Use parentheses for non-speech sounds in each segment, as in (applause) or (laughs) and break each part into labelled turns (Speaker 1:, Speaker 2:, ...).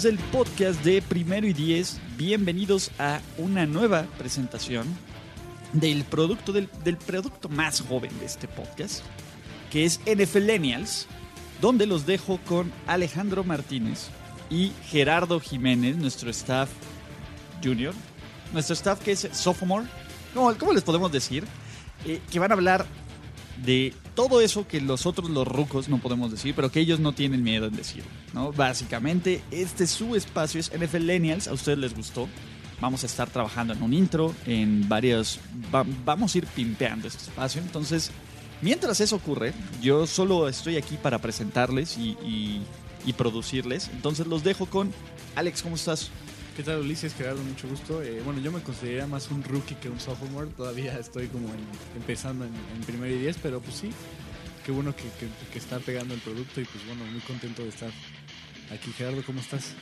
Speaker 1: Del podcast de Primero y Diez, bienvenidos a una nueva presentación del producto, del, del producto más joven de este podcast, que es NFLenials, donde los dejo con Alejandro Martínez y Gerardo Jiménez, nuestro staff junior, nuestro staff que es sophomore, ¿cómo, cómo les podemos decir? Eh, que van a hablar de todo eso que los otros, los rucos, no podemos decir, pero que ellos no tienen miedo en decir, ¿no? Básicamente, este es su espacio, es NFLenials, a ustedes les gustó. Vamos a estar trabajando en un intro, en varios... va- vamos a ir pimpeando este espacio, entonces... Mientras eso ocurre, yo solo estoy aquí para presentarles y, y- y producirles. Entonces los dejo con Alex, ¿cómo estás?
Speaker 2: ¿Qué tal Ulises? Gerardo, mucho gusto. Eh, bueno, yo me consideraría más un rookie que un sophomore. Todavía (laughs) estoy como en- empezando en, en primero y diez, pero pues sí, qué bueno que, que- que está pegando el producto y pues bueno, muy contento de estar aquí. Gerardo, ¿cómo estás?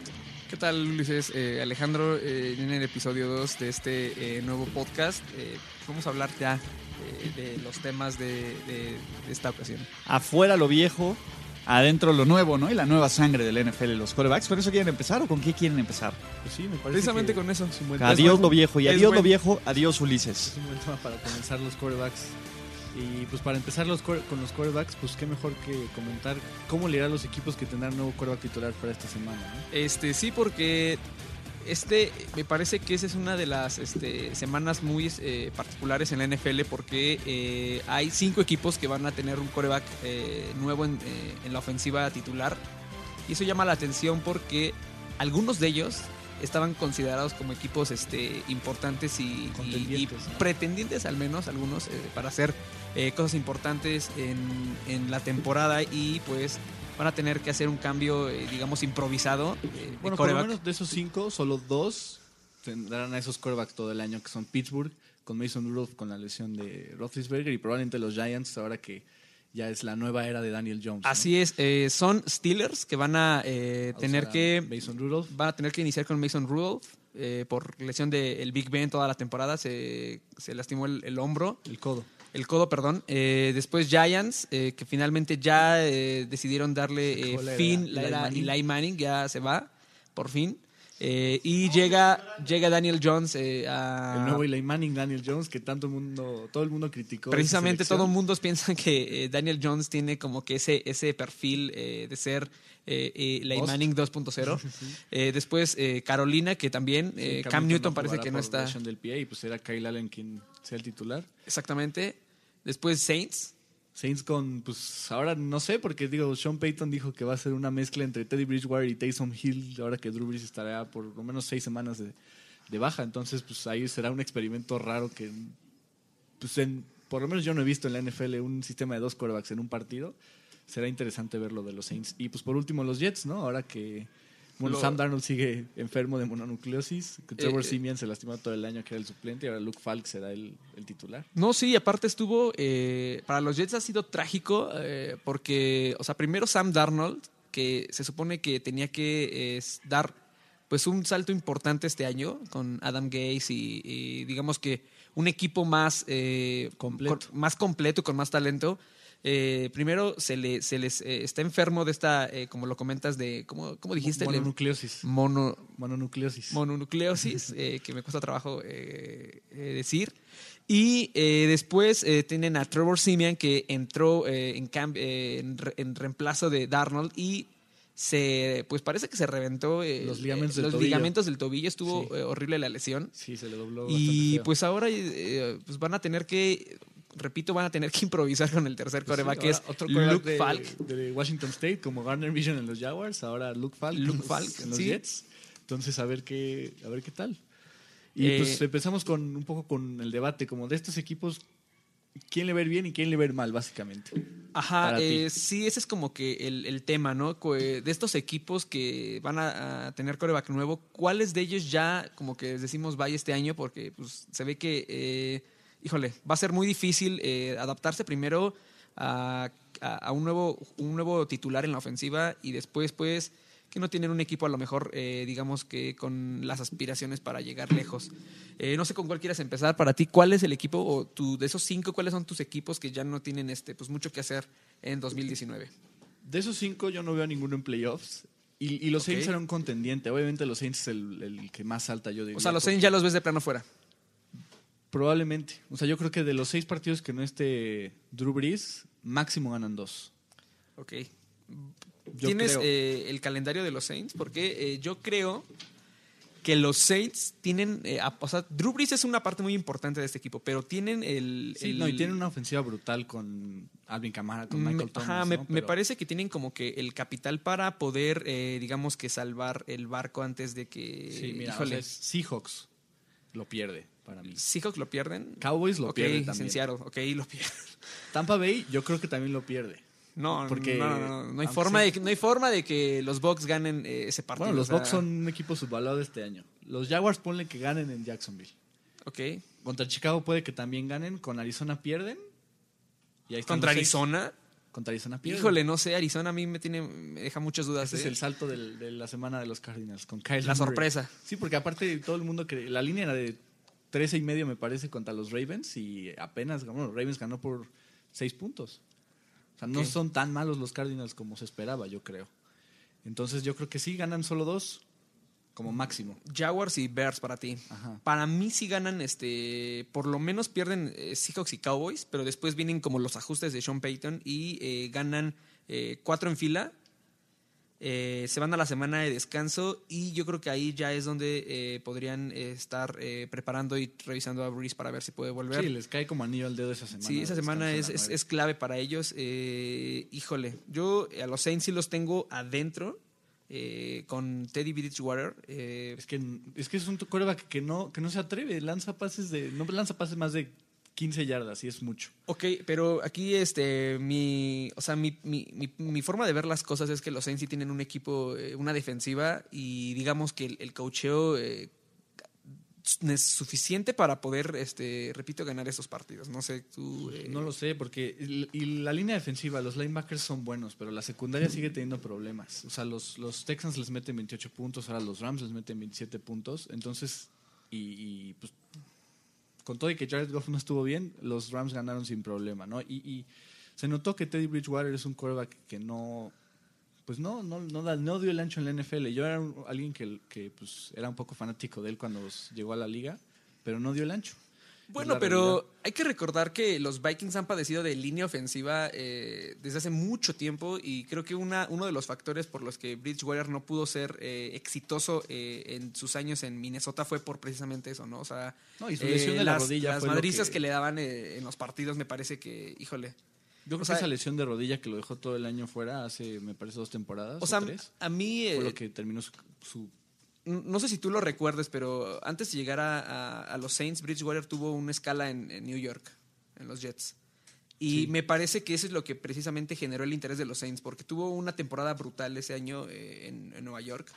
Speaker 3: ¿Qué tal, Ulises? Eh, Alejandro, eh, en el episodio 2 de este eh, nuevo podcast, eh, vamos a hablar ya eh, de los temas de, de- de esta ocasión.
Speaker 1: Afuera lo viejo, adentro lo nuevo, ¿no? Y la nueva sangre del NFL, los corebacks. ¿Con eso quieren empezar o con qué quieren empezar?
Speaker 2: Pues sí, me parece
Speaker 3: Precisamente
Speaker 2: que
Speaker 3: con eso.
Speaker 2: es buen
Speaker 1: Adiós lo viejo y adiós lo viejo, adiós Ulises.
Speaker 2: Es un buen tema para comenzar los quarterbacks. Y pues para empezar los core- con los quarterbacks, pues qué mejor que comentar cómo le irá a los equipos que tendrán nuevo quarterback titular para esta semana. ¿no?
Speaker 3: Este, sí, porque este me parece que esa es una de las este, semanas muy eh, particulares en la NFL porque eh, hay cinco equipos que van a tener un coreback eh, nuevo en, en la ofensiva titular. Y eso llama la atención porque algunos de ellos estaban considerados como equipos este, importantes y, y- y
Speaker 2: Contendientes, ¿no?
Speaker 3: pretendientes al menos algunos para hacer cosas importantes en, en la temporada y pues van a tener que hacer un cambio eh, digamos improvisado eh, de
Speaker 2: Bueno, por lo menos de esos cinco, solo dos tendrán a esos quarterbacks todo el año, que son Pittsburgh, con Mason Rudolph con la lesión de Roethlisberger y probablemente los Giants, ahora que ya es la nueva era de Daniel Jones. ¿no?
Speaker 3: Así es, eh, son Steelers que van a eh,
Speaker 2: O
Speaker 3: tener que
Speaker 2: Mason Rudolph.
Speaker 3: van a tener que iniciar con Mason Rudolph eh, por lesión del Big Ben toda la temporada se, se lastimó el, el hombro
Speaker 2: El codo.
Speaker 3: El codo perdón Eh, después Giants eh, que finalmente ya eh, decidieron darle eh,
Speaker 2: acabó la era
Speaker 3: fin la
Speaker 2: Eli
Speaker 3: era
Speaker 2: Manning.
Speaker 3: Eli Manning ya se va por fin Eh, y llega llega Daniel Jones eh, a
Speaker 2: El nuevo Eli Manning, Daniel Jones, que tanto mundo, todo el mundo criticó.
Speaker 3: Precisamente todo el mundo piensa (laughs) que eh, Daniel Jones tiene como que ese, ese perfil de ser eh, eh, Eli
Speaker 2: Host.
Speaker 3: Manning 2.0. Eh, después Carolina, que también
Speaker 2: Sí,
Speaker 3: Cam Newton parece que no está
Speaker 2: del pie y pues era Kyle Allen quien sea el titular.
Speaker 3: exactamente. Después Saints.
Speaker 2: Saints con, pues ahora no sé, porque digo, Sean Payton dijo que va a ser una mezcla entre Teddy Bridgewater y Taysom Hill, ahora que Drew Brees estará por lo menos seis semanas de, de baja. Entonces, pues ahí será un experimento raro que, pues en, por lo menos yo no he visto en la NFL un sistema de dos quarterbacks en un partido. Será interesante ver lo de los Saints. Y pues por último los Jets, ¿no? Ahora que bueno,
Speaker 3: Lo-
Speaker 2: Sam Darnold sigue enfermo de mononucleosis, Trevor
Speaker 3: Eh,
Speaker 2: Simeon se lastimó todo el año que era el suplente y ahora Luke Falk será el, el titular.
Speaker 3: No, sí, aparte estuvo. eh, para los Jets ha sido trágico eh, porque, o sea, primero Sam Darnold, que se supone que tenía que eh, dar pues un salto importante este año con Adam Gase y, y digamos que un equipo más eh,
Speaker 2: Completo.
Speaker 3: con- más completo y con más talento. Eh, primero se le se les eh, está enfermo de esta, eh, como lo comentas, de ¿cómo, cómo dijiste? Le-
Speaker 2: Mononucleosis.
Speaker 3: mono,
Speaker 2: Mononucleosis.
Speaker 3: mononucleosis, eh, que me cuesta trabajo eh, eh, decir. Y eh, después eh, tienen a Trevor Simeon, que entró eh, en, cam- eh, en, re- en reemplazo de Darnold y se, pues parece que se reventó eh,
Speaker 2: Los ligamentos del
Speaker 3: los
Speaker 2: tobillo.
Speaker 3: ligamentos del tobillo. Estuvo
Speaker 2: Sí.
Speaker 3: eh, horrible la lesión.
Speaker 2: Sí, se le dobló
Speaker 3: Y pues ahora eh, pues van a tener que, repito, van a tener que improvisar con el tercer
Speaker 2: Pues sí,
Speaker 3: coreback, que es
Speaker 2: otro
Speaker 3: Luke
Speaker 2: de,
Speaker 3: Falk.
Speaker 2: de Washington State, como Garner Vision en los Jaguars, ahora Luke Falk,
Speaker 3: Luke
Speaker 2: en los-
Speaker 3: Falk,
Speaker 2: en los
Speaker 3: sí.
Speaker 2: Jets. Entonces, a ver qué, a ver qué tal. Y
Speaker 3: Eh,
Speaker 2: pues empezamos con un poco con el debate, como de estos equipos, quién le va ir bien y quién le va ir mal, básicamente.
Speaker 3: Ajá, eh, sí, ese es como que el, el tema, ¿no? Eh, De estos equipos que van a, a tener coreback nuevo, ¿cuáles de ellos ya como que decimos vaya este año? Porque pues, se ve que, eh, híjole, va a ser muy difícil eh, adaptarse primero a, a- a un, nuevo, un nuevo titular en la ofensiva y después, pues, que no tienen un equipo a lo mejor, eh, digamos que con las aspiraciones para llegar lejos. Eh, no sé con cuál quieras empezar. Para ti, ¿cuál es el equipo o tu, de esos cinco, cuáles son tus equipos que ya no tienen este, pues mucho que hacer en 2019?
Speaker 2: De esos cinco yo no veo a ninguno en playoffs. Y, y los
Speaker 3: Ok.
Speaker 2: Saints eran un contendiente. Obviamente los Saints es el, el que más salta, yo diría.
Speaker 3: O sea, los Saints ya los ves de plano fuera.
Speaker 2: Probablemente. O sea, yo creo que de los seis partidos que no esté Drew Brees, máximo ganan dos.
Speaker 3: Ok.
Speaker 2: Yo
Speaker 3: ¿Tienes eh, el calendario de los Saints? Porque eh, yo creo que los Saints tienen, eh, a- o sea, Drew Brees es una parte muy importante de este equipo, pero tienen el...
Speaker 2: Sí,
Speaker 3: el-
Speaker 2: no, y tienen una ofensiva brutal con Alvin Kamara, con
Speaker 3: Me-
Speaker 2: Michael Thomas.
Speaker 3: Ajá, me,
Speaker 2: ¿no?
Speaker 3: me
Speaker 2: Pero-
Speaker 3: parece que tienen como que el capital para poder, eh, digamos que salvar el barco antes de que...
Speaker 2: Sí, mira, o sea, Seahawks lo pierde para mí.
Speaker 3: Seahawks lo pierden.
Speaker 2: Cowboys lo
Speaker 3: ok,
Speaker 2: pierde
Speaker 3: es
Speaker 2: también.
Speaker 3: Seattle, ok, lo pierden. (laughs)
Speaker 2: Tampa Bay yo creo que también lo pierde.
Speaker 3: No,
Speaker 2: Porque,
Speaker 3: no, no, no, no hay forma de que, no hay forma de que los Bucks ganen eh, ese partido.
Speaker 2: Bueno, los
Speaker 3: o sea,
Speaker 2: Bucks son un equipo subvalorado este año. Los Jaguars ponle que ganen en Jacksonville.
Speaker 3: Ok.
Speaker 2: Contra Chicago puede que también ganen. Con Arizona pierden. Y ahí
Speaker 3: Contra
Speaker 2: seis. Contra Arizona pierden.
Speaker 3: Híjole, no sé, Arizona a mí me tiene me deja muchas dudas.
Speaker 2: Ese es
Speaker 3: eh.
Speaker 2: el salto del- de la semana de los Cardinals con Kyle
Speaker 3: La
Speaker 2: Murray.
Speaker 3: sorpresa.
Speaker 2: Sí, porque aparte todo el mundo que la línea era de 13 y medio me parece contra los Ravens y apenas bueno, Ravens ganó por 6 puntos. O sea, no son tan malos los Cardinals como se esperaba, yo creo. Entonces yo creo que sí ganan solo dos como máximo.
Speaker 3: Jaguars y Bears para ti.
Speaker 2: Ajá.
Speaker 3: Para mí sí ganan, este, por lo menos pierden eh, Seahawks y Cowboys, pero después vienen como los ajustes de Sean Payton y eh, ganan eh, cuatro en fila. Se van a la semana de descanso y yo creo que ahí ya es donde podrían estar preparando y revisando a Breeze para ver si puede volver.
Speaker 2: Sí, les cae como anillo al dedo esa semana.
Speaker 3: Sí, esa semana es, es- clave para ellos. Híjole, yo a los Saints sí los tengo adentro eh, con Teddy Bridgewater. eh,
Speaker 2: Es que, es que es un coreback que no, que no se atreve, lanza pases de, no lanza pases más de 15 yardas y es mucho.
Speaker 3: ok, pero aquí este mi, o sea, mi, mi, mi- mi forma de ver las cosas es que los Saints sí tienen un equipo, eh, una defensiva y digamos que el, el coacheo eh, es suficiente para poder, este, repito, ganar esos partidos. No sé, tú... eh,
Speaker 2: No lo sé, porque y la línea defensiva, los linebackers son buenos, pero la secundaria sigue teniendo problemas. O sea, los, los Texans les meten 28 puntos, ahora los Rams les meten 27 puntos. Entonces, y, y, pues, con todo y que Jared Goff no estuvo bien, los Rams ganaron sin problema, ¿no? Y, y se notó que Teddy Bridgewater es un quarterback que no, pues no, no, no, dio el ancho en la NFL. Yo era un- alguien que, que pues, era un poco fanático de él cuando llegó a la liga, pero no dio el ancho.
Speaker 3: Bueno, pero
Speaker 2: realidad.
Speaker 3: hay que recordar que los Vikings han padecido de línea ofensiva eh, desde hace mucho tiempo y creo que una, uno de los factores por los que Bridgewater no pudo ser eh, exitoso eh, en sus años en Minnesota fue por precisamente eso, ¿no? O sea,
Speaker 2: No, y su lesión de la
Speaker 3: las,
Speaker 2: rodilla
Speaker 3: las madrizas
Speaker 2: que-
Speaker 3: que... le daban eh, en los partidos me parece que, híjole.
Speaker 2: Yo creo
Speaker 3: O sea,
Speaker 2: que esa lesión de rodilla que lo dejó todo el año fuera hace, me parece, dos temporadas.
Speaker 3: O sea,
Speaker 2: tres,
Speaker 3: a mí...
Speaker 2: fue
Speaker 3: eh,
Speaker 2: lo que terminó su, su-
Speaker 3: No sé si tú lo recuerdes, pero antes de llegar a, a- a los Saints, Bridgewater tuvo una escala en, en New York, en los Jets. Y
Speaker 2: Sí.
Speaker 3: me parece que eso es lo que precisamente generó el interés de los Saints, porque tuvo una temporada brutal ese año eh, en, en Nueva York.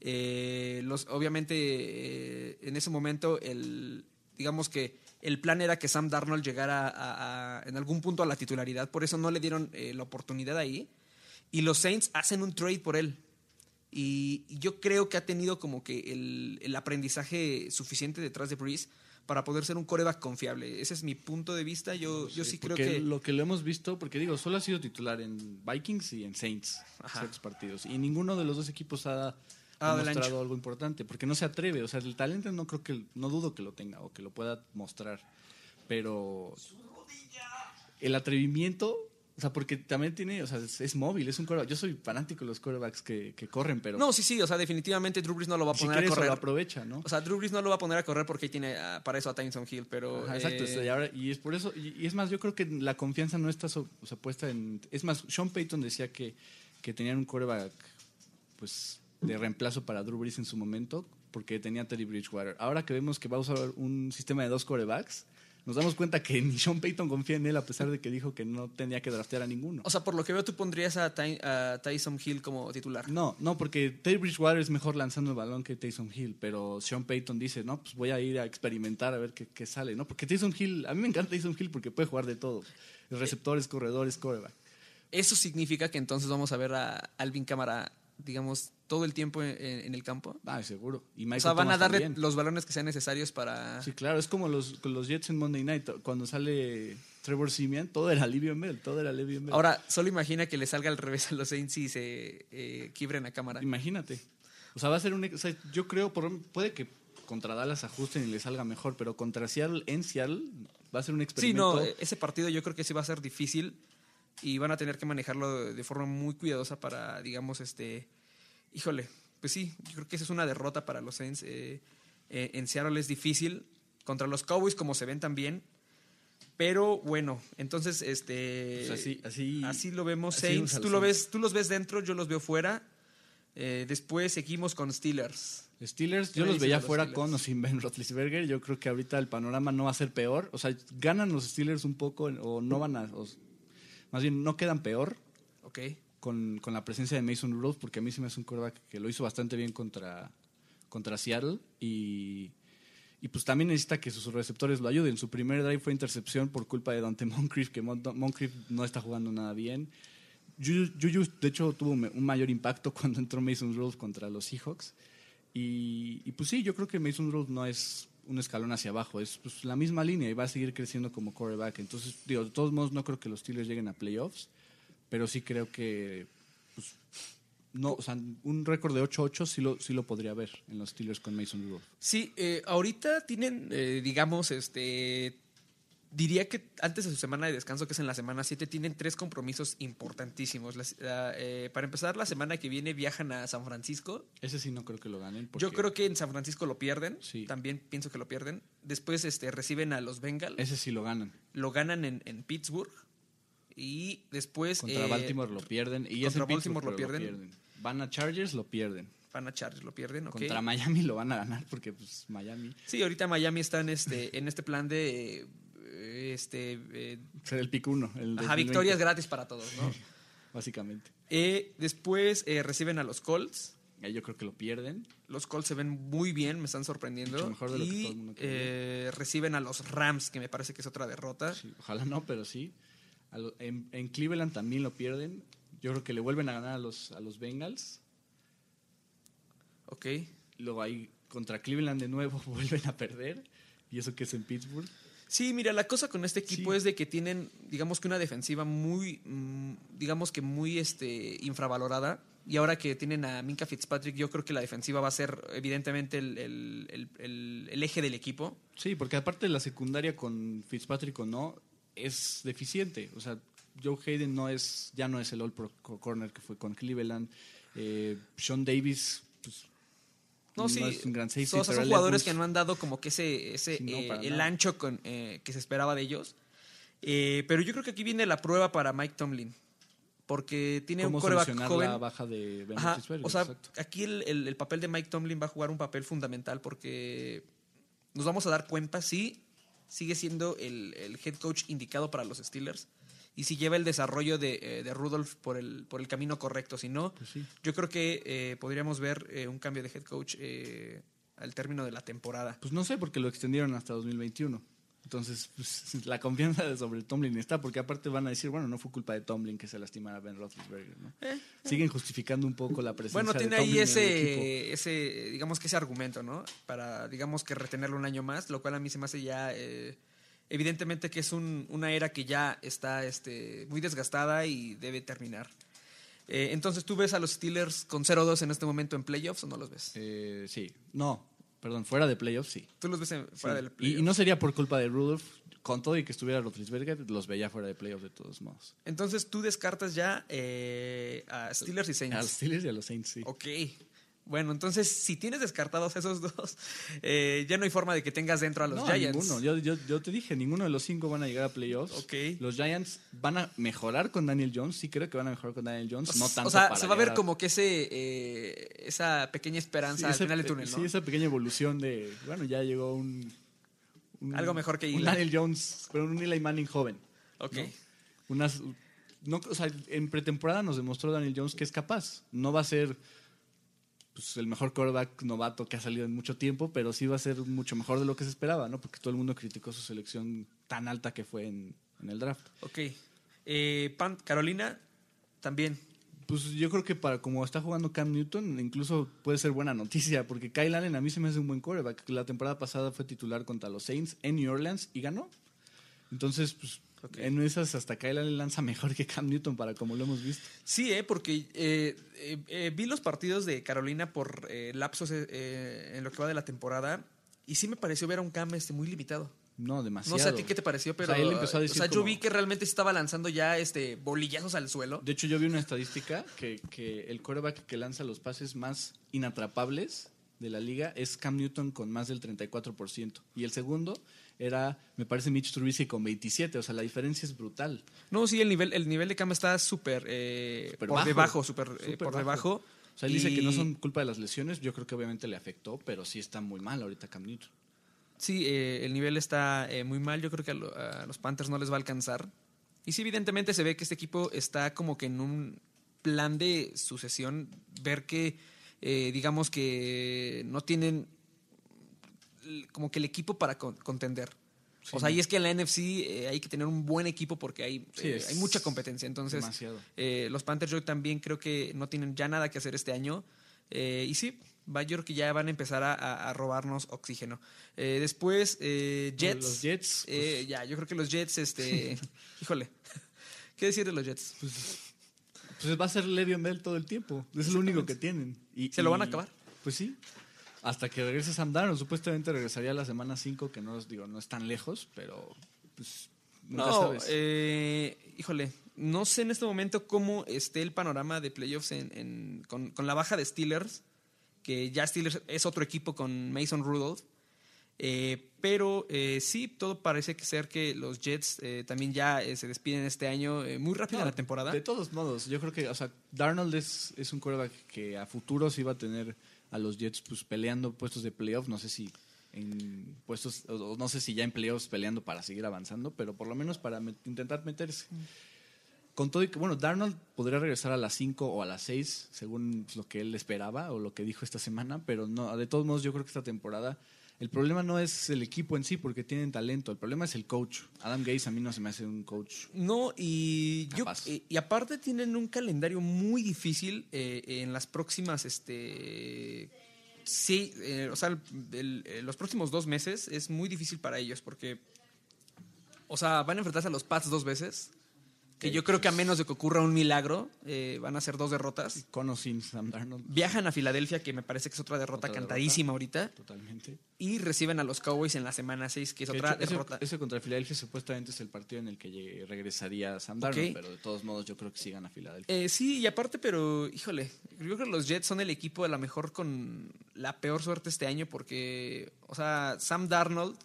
Speaker 3: Eh, los, obviamente, eh, en ese momento, el, digamos que el plan era que Sam Darnold llegara a- a- en algún punto a la titularidad, por eso no le dieron eh, la oportunidad ahí. Y los Saints hacen un trade por él. Y y yo creo que ha tenido como que el, el aprendizaje suficiente detrás de Breeze para poder ser un coreback confiable. Ese es mi punto de vista. Yo, yo sí creo que...
Speaker 2: lo que lo hemos visto, porque digo, solo ha sido titular en Vikings y en Saints
Speaker 3: Ajá.
Speaker 2: ciertos partidos. Y ninguno de los dos equipos ha,
Speaker 3: Ha el
Speaker 2: demostrado
Speaker 3: ancho.
Speaker 2: algo importante, porque no se atreve. O sea, el talento no creo que, no dudo que lo tenga o que lo pueda mostrar. Pero el atrevimiento, o sea, porque también tiene, o sea, es, es móvil, es un quarterback. Yo soy fanático de los quarterbacks que, que corren, pero
Speaker 3: No, sí, sí, o sea, definitivamente Drew Brees no lo va a
Speaker 2: si
Speaker 3: poner a
Speaker 2: quiere eso
Speaker 3: correr.
Speaker 2: lo aprovecha, ¿no?
Speaker 3: O sea, Drew Brees no lo va a poner a correr porque tiene ah, para eso a Tyson Hill, pero...
Speaker 2: Ajá, exacto,
Speaker 3: eh,
Speaker 2: y, ahora- y es por eso, y, y es más, yo creo que la confianza no está so- o sea, puesta en... Es más, Sean Payton decía que, que tenían un quarterback pues, de reemplazo para Drew Brees en su momento, porque tenía Teddy Bridgewater. Ahora que vemos que va a usar un sistema de dos quarterbacks, nos damos cuenta que (laughs) ni Sean Payton confía en él a pesar de que dijo que no tenía que draftear a ninguno.
Speaker 3: O sea, por lo que veo, tú pondrías a, Ty- a Tyson Hill como titular.
Speaker 2: No, no, porque Teddy Bridgewater es mejor lanzando el balón que Taysom Hill, pero Sean Payton dice, no, pues voy a ir a experimentar a ver qué, qué sale, ¿no? Porque Taysom Hill, a mí me encanta Taysom Hill porque puede jugar de todo. Receptores, corredores, coreback.
Speaker 3: Eso significa que entonces vamos a ver a Alvin Cámara, digamos, todo el tiempo en, en el campo.
Speaker 2: Ah, seguro. Y
Speaker 3: O sea, van a darle
Speaker 2: también.
Speaker 3: los balones que sean necesarios para...
Speaker 2: Sí, claro, es como los, los Jets en Monday Night, cuando sale Trevor Simeon, todo era Livion Bell, todo era Livion Bell.
Speaker 3: Ahora, solo imagina que le salga al revés a los Saints y se eh, quiebren a cámara.
Speaker 2: Imagínate. O sea, va a ser un... o sea, yo creo, por, puede que contra Dallas ajusten y le salga mejor, pero contra Seattle, en Seattle, va a ser un
Speaker 3: Sí,
Speaker 2: experimento.
Speaker 3: no, eh, ese partido yo creo que sí va a ser difícil y van a tener que manejarlo de, forma muy cuidadosa para, digamos, este... Híjole, pues sí, yo creo que esa es una derrota para los Saints. eh, eh, en Seattle es difícil. Contra los Cowboys, como se ven también. Pero bueno, entonces, este...
Speaker 2: Pues así, así,
Speaker 3: Así lo vemos
Speaker 2: así
Speaker 3: Saints. Tú,
Speaker 2: los
Speaker 3: lo ves, tú los ves dentro, yo los veo fuera. Eh, después seguimos con Steelers.
Speaker 2: Steelers,
Speaker 3: ¿Qué
Speaker 2: yo los veía
Speaker 3: los
Speaker 2: fuera
Speaker 3: Steelers?
Speaker 2: con o sin Ben Roethlisberger. Yo creo que ahorita el panorama no va a ser peor. O sea, ganan los Steelers un poco o no van a... o- más bien, no quedan peor
Speaker 3: Ok.
Speaker 2: con, con la presencia de Mason Rudolph, porque a mí se me hace un quarterback que lo hizo bastante bien contra, contra Seattle y, y pues también necesita que sus receptores lo ayuden. Su primer drive fue intercepción por culpa de Dante (laughs) Moncrief, que Mon- Moncrief no está jugando nada bien. Juju, de hecho, tuvo un mayor impacto (laughs) cuando entró Mason Rudolph contra los Seahawks. Y, y, pues sí, yo creo que Mason Rudolph no es un escalón hacia abajo, es pues, la misma línea y va a seguir creciendo como quarterback. Entonces, digo, de todos modos, no creo que los Steelers lleguen a playoffs pero sí creo que pues, no, o sea, un récord de 8-8 sí lo, sí lo podría ver en los Steelers con Mason Rudolph.
Speaker 3: Sí, eh, ahorita tienen, eh, digamos, este. Diría que antes de su semana de descanso, que es en la semana 7, tienen tres compromisos importantísimos. La- eh, para empezar, la semana que viene viajan a San Francisco.
Speaker 2: Ese sí no creo que lo ganen.
Speaker 3: Yo creo que en San Francisco lo pierden.
Speaker 2: Sí.
Speaker 3: También pienso que lo pierden. Después este, reciben a los Bengals.
Speaker 2: Ese sí lo ganan.
Speaker 3: Lo ganan en, en Pittsburgh. Y después.
Speaker 2: Contra
Speaker 3: eh,
Speaker 2: Baltimore lo pierden. Y
Speaker 3: contra Baltimore lo
Speaker 2: pero
Speaker 3: pierden.
Speaker 2: Van a Chargers, lo pierden.
Speaker 3: Van a Chargers, lo pierden.
Speaker 2: Contra Miami lo van a ganar porque pues Miami
Speaker 3: Sí, ahorita Miami está en este, en este plan de. Este, eh,
Speaker 2: será el pick uno. El
Speaker 3: Ajá,
Speaker 2: 2020,
Speaker 3: victorias gratis para todos, ¿no? (laughs)
Speaker 2: Básicamente.
Speaker 3: Eh, después eh, reciben a los Colts.
Speaker 2: Ahí yo creo que lo pierden.
Speaker 3: Los Colts se ven muy bien, me están sorprendiendo.
Speaker 2: Mucho mejor de lo que todo el mundo
Speaker 3: eh, reciben a los Rams, que me parece que es otra derrota.
Speaker 2: Sí, ojalá no, pero sí. A lo- en, en Cleveland también lo pierden. Yo creo que le vuelven a ganar a los, a los Bengals.
Speaker 3: Ok.
Speaker 2: Luego ahí contra Cleveland de nuevo (laughs) vuelven a perder. Y eso que es en Pittsburgh.
Speaker 3: Sí, mira, la cosa con este equipo
Speaker 2: Sí.
Speaker 3: es de que tienen, digamos que una defensiva muy, mm, digamos que muy este, infravalorada. Y ahora que tienen a Minka Fitzpatrick, yo creo que la defensiva va a ser evidentemente el, el- el- el- el eje del equipo.
Speaker 2: Sí, porque aparte la secundaria con Fitzpatrick o no es deficiente. O sea, Joe Hayden no es, ya no es el All Pro Corner que fue con Cleveland. Eh, Sean Davis, pues,
Speaker 3: No, sí.
Speaker 2: es un gran safety,
Speaker 3: so- o sea,
Speaker 2: pero
Speaker 3: son jugadores
Speaker 2: es-
Speaker 3: que no han dado como que ese, ese
Speaker 2: Sí, no,
Speaker 3: eh, el
Speaker 2: nada.
Speaker 3: ancho con, eh, que se esperaba de ellos. Eh, pero yo creo que aquí viene la prueba para Mike Tomlin. Porque tiene un
Speaker 2: ¿Cómo
Speaker 3: coreback joven.
Speaker 2: la baja de Ben
Speaker 3: Ajá,
Speaker 2: Roethlisberger?
Speaker 3: o sea,
Speaker 2: Exacto.
Speaker 3: aquí el, el- el papel de Mike Tomlin va a jugar un papel fundamental porque nos vamos a dar cuenta si sigue siendo el, el head coach indicado para los Steelers y si lleva el desarrollo de, eh, de Rudolph por el, por el camino correcto. Si no,
Speaker 2: Pues sí.
Speaker 3: yo creo que eh, podríamos ver eh, un cambio de head coach eh, al término de la temporada.
Speaker 2: Pues no sé, porque lo extendieron hasta 2021. Entonces, pues, (laughs) la confianza de- sobre Tomlin está, porque aparte van a decir, bueno, no fue culpa de Tomlin que se lastimara Ben Roethlisberger, ¿no? Siguen justificando un poco la presencia
Speaker 3: Eh, Bueno,
Speaker 2: de
Speaker 3: tiene
Speaker 2: Tomlin
Speaker 3: ahí ese, ese, digamos que ese argumento, ¿no? Para, digamos que retenerlo un año más, lo cual a mí se me hace ya, eh, evidentemente que es un- una era que ya está este, muy desgastada y debe terminar. Eh, entonces, ¿tú ves a los Steelers con 0-2 en este momento en playoffs o no los ves?
Speaker 2: Eh, sí, no, perdón, fuera de playoffs, sí.
Speaker 3: ¿Tú los ves en- fuera
Speaker 2: Sí.
Speaker 3: del
Speaker 2: Y,
Speaker 3: playoff?
Speaker 2: y no sería por culpa de Rudolph, con todo y que estuviera Roethlisberger, los veía fuera de playoffs de todos modos.
Speaker 3: Entonces, tú descartas ya eh, a Steelers y Saints.
Speaker 2: A los Steelers y a los Saints, sí.
Speaker 3: Ok. Bueno, entonces, si tienes descartados esos (laughs) dos, eh, ya no hay forma de que tengas dentro a los
Speaker 2: no,
Speaker 3: Giants.
Speaker 2: ninguno. Yo, yo, yo te dije, ninguno de los cinco van a llegar a playoffs. Los Giants van a mejorar con Daniel Jones. Sí creo que van a mejorar con Daniel Jones. No tanto
Speaker 3: o sea,
Speaker 2: para
Speaker 3: se va a ver como que ese eh, esa pequeña esperanza
Speaker 2: Sí,
Speaker 3: al
Speaker 2: esa
Speaker 3: final del túnel, ¿no?
Speaker 2: Sí, esa pequeña evolución de, bueno, ya llegó un, un-
Speaker 3: Algo mejor que
Speaker 2: Un. Daniel Jones, pero un Eli Manning joven.
Speaker 3: Ok.
Speaker 2: ¿no? Unas, no, o sea, en pretemporada nos demostró Daniel Jones que es capaz. No va a ser pues, el mejor quarterback novato que ha salido en mucho tiempo, pero sí va a ser mucho mejor de lo que se esperaba, ¿no? Porque todo el mundo criticó su selección tan alta que fue en, en el draft.
Speaker 3: Ok. Eh, Pan, Carolina, también.
Speaker 2: Pues yo creo que para como está jugando Cam Newton, incluso puede ser buena noticia, porque Kyle Allen a mí se me hace un buen quarterback. La temporada pasada fue titular contra los Saints en New Orleans y ganó. Entonces, pues en esas hasta Kyle lanza mejor que Cam Newton para como lo hemos visto.
Speaker 3: Sí, eh, porque eh, eh, eh, vi los partidos de Carolina por eh, lapsos en lo que va de la temporada y sí me pareció ver a un Cam este, muy limitado.
Speaker 2: No, demasiado.
Speaker 3: No sé a ti qué te pareció, pero
Speaker 2: O sea, él empezó a decir
Speaker 3: o sea, yo vi que realmente estaba lanzando ya este bolillazos al suelo.
Speaker 2: De hecho, yo vi una estadística que, que el quarterback que lanza los pases más inatrapables de la liga es Cam Newton con más del 34%. Y el segundo era, me parece, Mitch Trubisky con 27%. O sea, la diferencia es brutal.
Speaker 3: No, sí, el nivel, el nivel de Cam está súper eh, por
Speaker 2: bajo.
Speaker 3: debajo, súper eh, por
Speaker 2: bajo.
Speaker 3: debajo.
Speaker 2: O sea, él dice que no son culpa de las lesiones. Yo creo que obviamente le afectó, pero sí está muy mal ahorita Cam Newton.
Speaker 3: Sí, eh, el nivel está muy mal. Yo creo que a, lo- a los Panthers no les va a alcanzar. Y sí, evidentemente se ve que este equipo está como que en un plan de sucesión. Ver que, eh, digamos que no tienen como que el equipo para con- contender.
Speaker 2: Sí,
Speaker 3: o sea, y es que en la NFC eh, hay que tener un buen equipo porque hay,
Speaker 2: Sí,
Speaker 3: eh, hay mucha competencia. Entonces,
Speaker 2: demasiado.
Speaker 3: eh, los Panthers yo también creo que no tienen ya nada que hacer este año. Y sí, va, yo creo que ya van a empezar a, a- a robarnos oxígeno. Eh, después, eh, Jets.
Speaker 2: Los Jets, pues-
Speaker 3: Eh, ya, yo creo que los Jets, este. (laughs) híjole. (laughs) ¿Qué decir de los Jets?
Speaker 2: Pues va a ser Le'Veon Bell todo el tiempo. Es lo único que tienen. Y,
Speaker 3: ¿Se lo van a acabar?
Speaker 2: Pues sí. Hasta que regrese Sam Darnold. Supuestamente regresaría la semana 5, que no, es- digo, no es tan lejos, pero pues nunca
Speaker 3: No,
Speaker 2: sabes.
Speaker 3: eh, híjole, no sé en este momento cómo esté el panorama de playoffs en, en- con, con la baja de Steelers, que ya Steelers es otro equipo con Mason Rudolph. Eh, pero eh, sí, todo parece que ser que los Jets eh, también ya eh, se despiden este año muy rápido
Speaker 2: No,
Speaker 3: en la temporada.
Speaker 2: De todos modos, yo creo que, o sea, Darnold es, es un quarterback que a futuro sí va a tener a los Jets pues peleando puestos de playoff. No sé si en puestos, o- no sé si ya en playoffs peleando para seguir avanzando, pero por lo menos para met- intentar meterse. Con todo y que, bueno, Darnold podría regresar a las 5 o a las 6, según lo que él esperaba o lo que dijo esta semana, pero no, de todos modos yo creo que esta temporada el problema no es el equipo en sí porque tienen talento, el problema es el coach. Adam Gaze a mí no se me hace un coach
Speaker 3: No, y,
Speaker 2: Capaz.
Speaker 3: y, y aparte tienen un calendario muy difícil eh, en las próximas, este, sí, eh, o sea, el- el- eh, los próximos dos meses es muy difícil para ellos porque, o sea, van a enfrentarse a los Pats dos veces, que yo creo que a menos de que ocurra un milagro, eh, van a ser dos derrotas.
Speaker 2: con o sin Sam Darnold.
Speaker 3: Viajan a Filadelfia, que me parece que es otra derrota
Speaker 2: Otra
Speaker 3: cantadísima ahorita,
Speaker 2: Totalmente.
Speaker 3: y reciben a los Cowboys en la semana 6, que es
Speaker 2: De
Speaker 3: otra
Speaker 2: hecho,
Speaker 3: derrota.
Speaker 2: Ese, contra Filadelfia supuestamente es el partido en el que regresaría Sam Darnold, pero de todos modos yo creo que sigan a Filadelfia.
Speaker 3: Eh, sí, y aparte, pero híjole, yo creo que los Jets son el equipo a lo mejor con la peor suerte este año porque, o sea, Sam Darnold,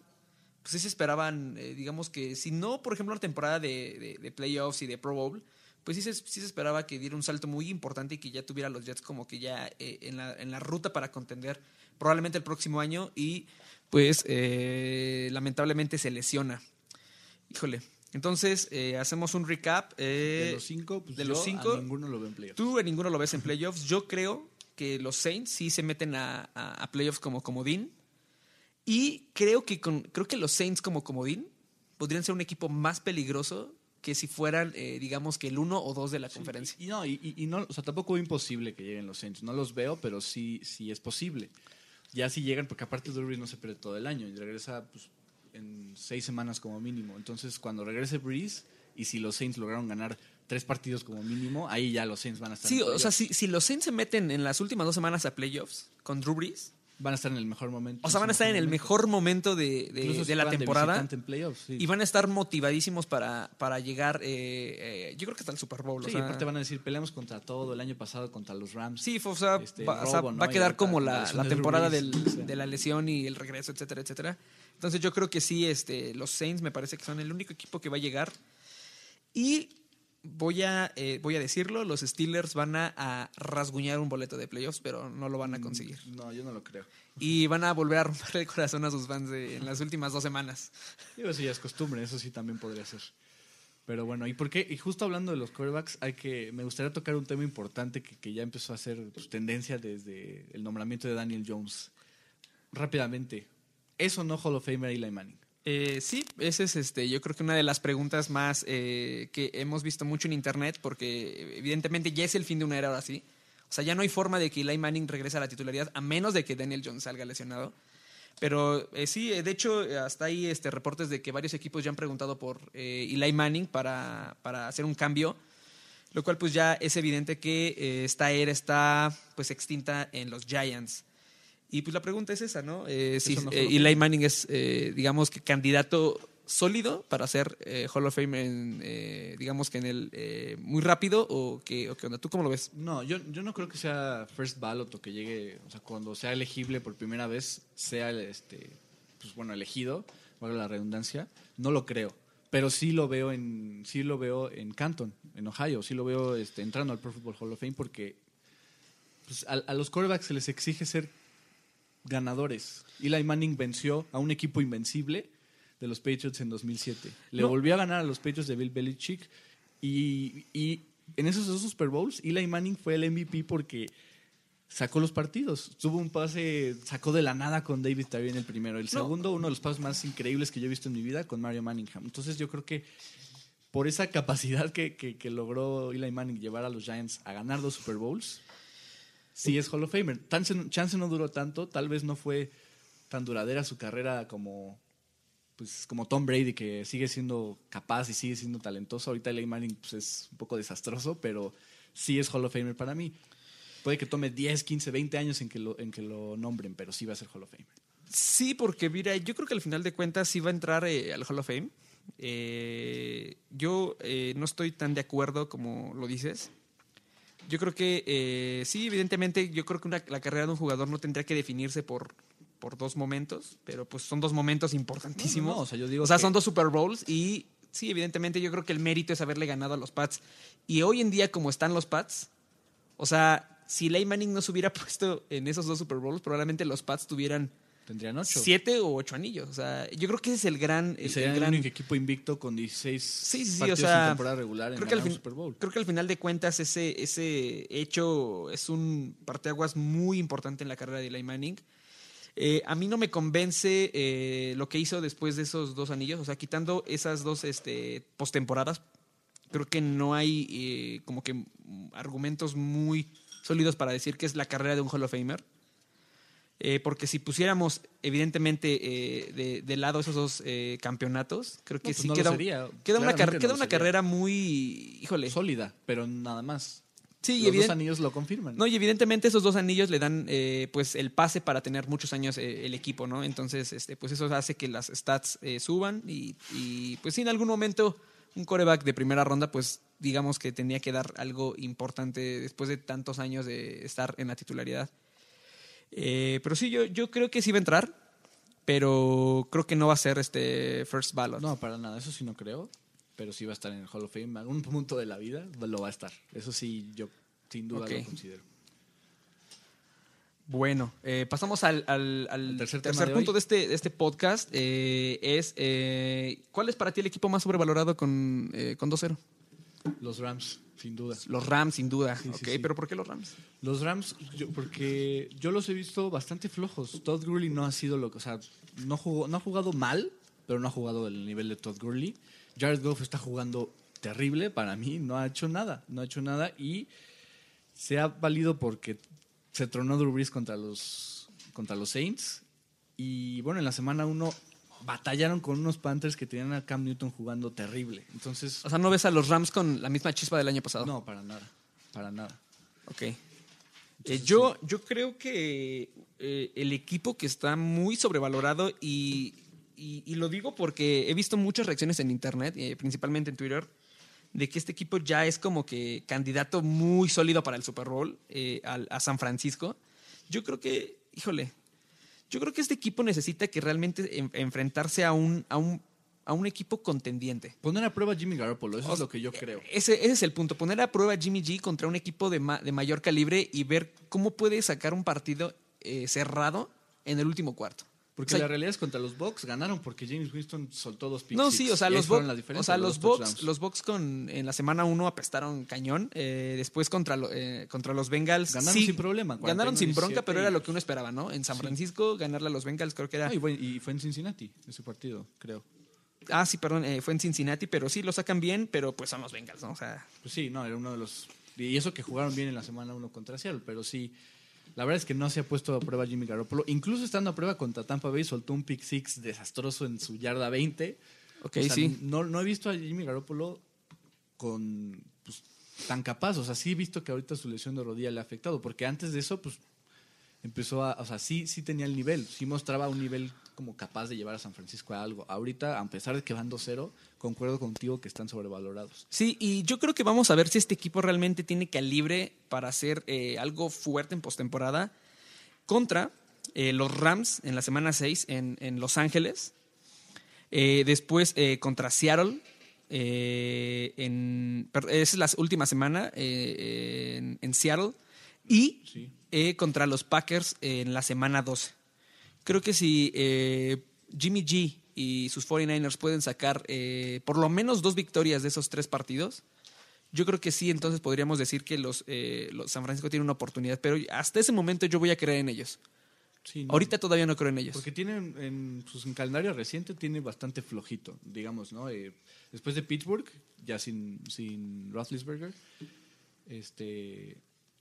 Speaker 3: pues sí se esperaban, eh, digamos que si no, por ejemplo, una temporada de, de- de playoffs y de Pro Bowl, pues sí se, sí se esperaba que diera un salto muy importante y que ya tuviera a los Jets como que ya eh, en, la, en la ruta para contender probablemente el próximo año y pues eh, lamentablemente se lesiona. Híjole. Entonces, eh, hacemos un recap. eh,
Speaker 2: de los cinco, pues
Speaker 3: de
Speaker 2: yo
Speaker 3: los cinco,
Speaker 2: a ninguno lo veo en playoffs.
Speaker 3: Tú en ninguno lo ves en playoffs. Yo creo que los Saints sí se meten a, a- a playoffs como comodín. Y creo que, con, creo que los Saints como comodín podrían ser un equipo más peligroso que si fueran, eh, digamos, que el uno o dos de la conferencia.
Speaker 2: Y no, y, no, o sea, tampoco es imposible que lleguen los Saints. No los veo, pero sí, sí es posible. Ya si llegan, porque aparte Drew Brees no se pierde todo el año y regresa pues, en seis semanas como mínimo. Entonces, cuando regrese Breeze y si los Saints lograron ganar tres partidos como mínimo, ahí ya los Saints van a estar.
Speaker 3: Sí,
Speaker 2: en
Speaker 3: o sea, si, si los Saints se meten en las últimas dos semanas a playoffs con Drew Brees,
Speaker 2: van a estar en el mejor momento.
Speaker 3: o sea, van a estar en el mejor momento de, de- la temporada.
Speaker 2: visitante en playoffs, sí.
Speaker 3: Y van a estar motivadísimos para, para llegar, eh, eh, yo creo que hasta el Super Bowl. o
Speaker 2: Sí,
Speaker 3: sea,
Speaker 2: aparte van a decir, peleamos contra todo el año pasado contra los Rams.
Speaker 3: Sí, o sea,
Speaker 2: Este,
Speaker 3: va, o sea, va a quedar como
Speaker 2: la
Speaker 3: la, temporada del- de la lesión y el regreso, etcétera, etcétera. Entonces yo creo que sí, este, los Saints me parece que son el único equipo que va a llegar. Y voy a, eh, voy a decirlo, los Steelers van a, a rasguñar un boleto de playoffs, pero no lo van a conseguir.
Speaker 2: No, yo no lo creo.
Speaker 3: Y van a volver a romper el corazón a sus fans de- en las últimas dos semanas.
Speaker 2: Digo, eso ya es costumbre, eso sí también podría ser. Pero bueno, ¿y por qué? Y justo hablando de los quarterbacks, hay que, me gustaría tocar un tema importante que, que ya empezó a ser pues, tendencia desde el nombramiento de Daniel Jones. Rápidamente, ¿es o no Hall of Famer Eli Manning?
Speaker 3: Eh, sí, esa es este, yo creo que una de las preguntas más eh, que hemos visto mucho en internet, porque evidentemente ya es el fin de una era ahora sí. O sea, ya no hay forma de que Eli Manning regrese a la titularidad, a menos de que Daniel Jones salga lesionado. Pero eh, sí, eh, de hecho, hasta ahí este, reportes de que varios equipos ya han preguntado por Eli Manning para, para hacer un cambio, lo cual pues ya es evidente que esta era está pues extinta en los Giants. Y pues la pregunta es esa, ¿no? Eh, si
Speaker 2: no
Speaker 3: eh, Eli Manning es, eh, digamos que candidato sólido para ser eh, Hall of Fame, en, digamos que en el muy rápido o qué, o qué onda. ¿Tú cómo lo ves?
Speaker 2: No, yo, yo no creo que sea first ballot o que llegue, o sea, cuando sea elegible por primera vez, sea este, pues bueno, elegido, valga la redundancia, no lo creo. Pero sí lo veo en, sí lo veo en Canton, en Ohio, sí lo veo este, entrando al Pro Football Hall of Fame porque pues, a, a los quarterbacks se les exige ser ganadores. Eli Manning venció a un equipo invencible de los Patriots en 2007. Le
Speaker 3: No.
Speaker 2: volvió a ganar a los Patriots de Bill Belichick y, y en esos dos Super Bowls Eli Manning fue el MVP porque sacó los partidos. Tuvo un pase, sacó de la nada con David Tyree en el primero. El segundo, uno de los pasos más increíbles que yo he visto en mi vida con Mario Manningham. Entonces yo creo que por esa capacidad que, que- que logró Eli Manning llevar a los Giants a ganar dos Super Bowls, sí es Hall of Famer. Chance, no duró tanto, tal vez no fue tan duradera su carrera como pues como Tom Brady que sigue siendo capaz y sigue siendo talentoso. Ahorita Eli Manning pues, es un poco desastroso, pero sí es Hall of Famer para mí. Puede que tome 10, 15, 20 años en que lo, en que lo nombren, pero sí va a ser Hall of Famer.
Speaker 3: Sí, porque mira, yo creo que al final de cuentas sí va a entrar eh, al Hall of Fame. Eh, yo eh, no estoy tan de acuerdo como lo dices. Yo creo que eh, sí, evidentemente, yo creo que una- la carrera de un jugador no tendría que definirse por, por dos momentos, pero pues son dos momentos importantísimos.
Speaker 2: No, no, no, o sea, yo digo
Speaker 3: O sea,
Speaker 2: que-
Speaker 3: son dos Super Bowls y sí, evidentemente yo creo que el mérito es haberle ganado a los Pats. Y hoy en día, como están los Pats, o sea, si Ley Manning no se hubiera (laughs) puesto en esos dos Super Bowls, probablemente los Pats tuvieran
Speaker 2: Tendrían 8.
Speaker 3: siete o ocho anillos. O sea, yo creo que ese es el gran.
Speaker 2: Y sería el
Speaker 3: gran-
Speaker 2: único equipo invicto con 16
Speaker 3: Sí, sí, o sea,
Speaker 2: en temporada regular en
Speaker 3: creo que, al fin-
Speaker 2: Super Bowl.
Speaker 3: creo que al final de cuentas ese, ese hecho es un parteaguas muy importante en la carrera de Eli Manning. Eh, a mí no me convence eh, lo que hizo después de esos dos anillos, o sea, quitando esas dos este, postemporadas, creo que no hay eh, como que argumentos muy sólidos para decir que es la carrera de un Hall of Famer. Eh, porque si pusiéramos, evidentemente, eh, de, de lado esos dos eh, campeonatos, creo que
Speaker 2: No, pues
Speaker 3: sí
Speaker 2: no
Speaker 3: queda, queda, una,
Speaker 2: Claramente
Speaker 3: car-
Speaker 2: no
Speaker 3: queda una carrera muy. Híjole.
Speaker 2: Sólida, pero nada más.
Speaker 3: Sí,
Speaker 2: Los dos anillos lo confirman.
Speaker 3: No, y evidentemente esos dos anillos le dan eh, pues el pase para tener muchos años eh, el equipo, ¿no? Entonces, este, pues eso hace que las stats eh, suban y, y, pues sí, en algún momento un coreback de primera ronda, pues digamos que tenía que dar algo importante después de tantos años de estar en la titularidad. Eh, pero sí, yo, yo creo que sí va a entrar, pero creo que no va a ser este first ballot.
Speaker 2: No, para nada, eso sí no creo. Pero sí va a estar en el Hall of Fame. En algún punto de la vida lo va a estar. Eso sí, yo sin duda lo considero.
Speaker 3: Bueno, eh, pasamos al, al- al
Speaker 2: El tercer
Speaker 3: tercer,
Speaker 2: de
Speaker 3: punto
Speaker 2: hoy.
Speaker 3: de este, de este podcast. eh, es eh, ¿Cuál es para ti el equipo más sobrevalorado con, con 2-0?
Speaker 2: Los Rams, sin duda.
Speaker 3: Los Rams, sin duda.
Speaker 2: Sí, sí,
Speaker 3: ok,
Speaker 2: sí.
Speaker 3: pero ¿por qué los Rams?
Speaker 2: Los Rams, yo- porque yo los he visto bastante flojos. Todd Gurley no ha sido lo que, o sea, no, jugó, no ha jugado mal, pero no ha jugado del nivel de Todd Gurley. Jared Goff está jugando terrible para mí, no ha hecho nada, no ha hecho nada y se ha valido porque se tronó Drew Brees contra los, contra los Saints y bueno, en la semana uno batallaron con unos Panthers que tenían a Cam Newton jugando terrible. Entonces,
Speaker 3: O sea, ¿no ves a los Rams con la misma chispa del año pasado?
Speaker 2: no, para nada, para nada.
Speaker 3: Ok. Eh, yo, yo creo que eh, el equipo que está muy sobrevalorado y, y- y lo digo porque he visto muchas reacciones en internet, eh, principalmente en Twitter, de que este equipo ya es como que candidato muy sólido para el Super Bowl eh, al- a San Francisco. Yo creo que, híjole, yo creo que este equipo necesita que realmente en- enfrentarse a un, a un a un equipo contendiente.
Speaker 2: Poner a prueba a Jimmy Garoppolo, eso
Speaker 3: O
Speaker 2: es lo que yo creo.
Speaker 3: Ese, ese es el punto, poner a prueba a Jimmy G contra un equipo de, ma- de mayor calibre y ver cómo puede sacar un partido eh, cerrado en el último cuarto.
Speaker 2: Porque
Speaker 3: O sea,
Speaker 2: la realidad es contra los Bucks ganaron porque James Winston soltó dos picks.
Speaker 3: No, sí, o sea, los, Bucks- o sea,
Speaker 2: los
Speaker 3: los Bucks, los Bucks con, en la semana 1 apestaron cañón. eh, después contra, lo- eh, contra los Bengals.
Speaker 2: Ganaron
Speaker 3: sí,
Speaker 2: sin problema,
Speaker 3: Ganaron sin
Speaker 2: 41-17
Speaker 3: bronca, pero era lo que uno esperaba, ¿no? En San
Speaker 2: Sí.
Speaker 3: Francisco, ganarle a los Bengals creo que era.
Speaker 2: Ah, y, fue, y fue en Cincinnati ese partido, creo.
Speaker 3: Ah, sí, perdón, eh, fue en Cincinnati, pero sí lo sacan bien, pero pues son los Bengals, ¿no? O sea,
Speaker 2: Pues sí, no, era uno de los... Y eso que jugaron bien en la semana 1 contra Seattle, pero sí... La verdad es que no se ha puesto a prueba Jimmy Garoppolo. Incluso estando a prueba contra Tampa Bay, soltó un pick six desastroso en su yarda 20.
Speaker 3: ok,
Speaker 2: O sea,
Speaker 3: sí.
Speaker 2: No, no he visto a Jimmy Garoppolo con pues, tan capaz. O sea, sí he visto que ahorita su lesión de rodilla le ha afectado. Porque antes de eso, pues empezó a. O sea, sí, sí tenía el nivel. Sí mostraba un nivel como capaz de llevar a San Francisco a algo. Ahorita, a pesar de que van 2-0, concuerdo contigo que están sobrevalorados.
Speaker 3: Sí, y yo creo que vamos a ver si este equipo realmente tiene calibre para hacer eh, algo fuerte en postemporada contra eh, los Rams en la semana 6 en, en Los Ángeles. Eh, después contra Seattle. eh, en, es la última semana eh, en, en Seattle. Y
Speaker 2: Sí.
Speaker 3: eh, contra los Packers en la semana 12. Creo que si eh, Jimmy G y sus 49ers pueden sacar eh, por lo menos dos victorias de esos tres partidos, yo creo que sí, entonces podríamos decir que los, eh, los San Francisco tienen una oportunidad. Pero hasta ese momento yo voy a creer en ellos.
Speaker 2: Sí, no.
Speaker 3: Ahorita todavía no creo en ellos.
Speaker 2: Porque tienen en su en calendario reciente tiene bastante flojito, digamos, ¿no? Eh, después de Pittsburgh, ya sin, sin Roethlisberger, este,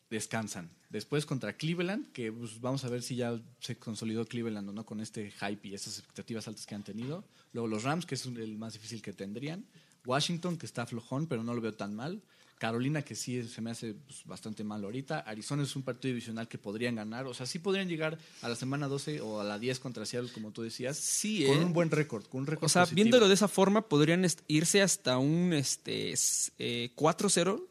Speaker 2: descansan. Después contra Cleveland, que pues, vamos a ver si ya se consolidó Cleveland o no con este hype y esas expectativas altas que han tenido. Luego los Rams, que es el más difícil que tendrían. Washington, que está flojón, pero no lo veo tan mal. Carolina, que sí se me hace pues, bastante mal ahorita. Arizona es un partido divisional que podrían ganar. O sea, sí podrían llegar a la semana 12 o a la 10 contra Seattle, como tú decías.
Speaker 3: Sí,
Speaker 2: Con
Speaker 3: ¿eh?
Speaker 2: un buen récord, con un récord
Speaker 3: O sea,
Speaker 2: positivo.
Speaker 3: viéndolo de esa forma, podrían irse hasta un este, eh, 4-0,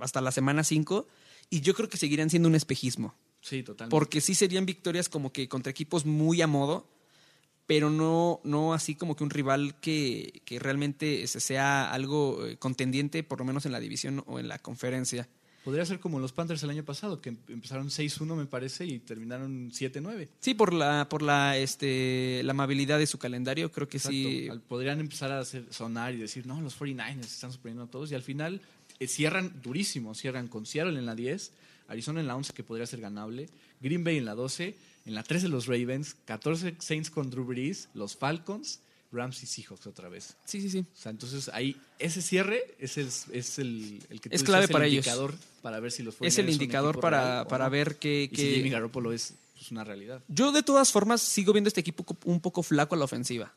Speaker 3: hasta la semana 5, y yo creo que seguirían siendo un espejismo.
Speaker 2: Sí, totalmente.
Speaker 3: Porque sí serían victorias como que contra equipos muy a modo, pero no, no así como que un rival que, que realmente sea algo eh, contendiente, por lo menos en la división o en la conferencia.
Speaker 2: Podría ser como los Panthers el año pasado, que em- empezaron 6-1, me parece, y terminaron 7-9.
Speaker 3: Sí, por la, por la, este, la amabilidad de su calendario, creo que sí.
Speaker 2: Exacto. Al- Podrían empezar a hacer, sonar y decir, no, los 49ers están sorprendiendo a todos. Y al final cierran durísimo. Cierran con Seattle en la 10, Arizona en la 11, que podría ser ganable, Green Bay en la 12, en la 13 los Ravens, 14 Saints con Drew Brees, los Falcons, Rams y Seahawks otra vez.
Speaker 3: Sí, sí, sí.
Speaker 2: O sea, entonces ahí ese cierre es el, es el, el que tú
Speaker 3: Es
Speaker 2: dices,
Speaker 3: clave
Speaker 2: el
Speaker 3: para ellos.
Speaker 2: indicador para ver si los 49ers
Speaker 3: Es el indicador para, para
Speaker 2: no.
Speaker 3: ver.
Speaker 2: Y
Speaker 3: qué-
Speaker 2: si Jimmy Garoppolo es pues, una realidad.
Speaker 3: Yo de todas formas sigo viendo este equipo un poco flaco a la ofensiva.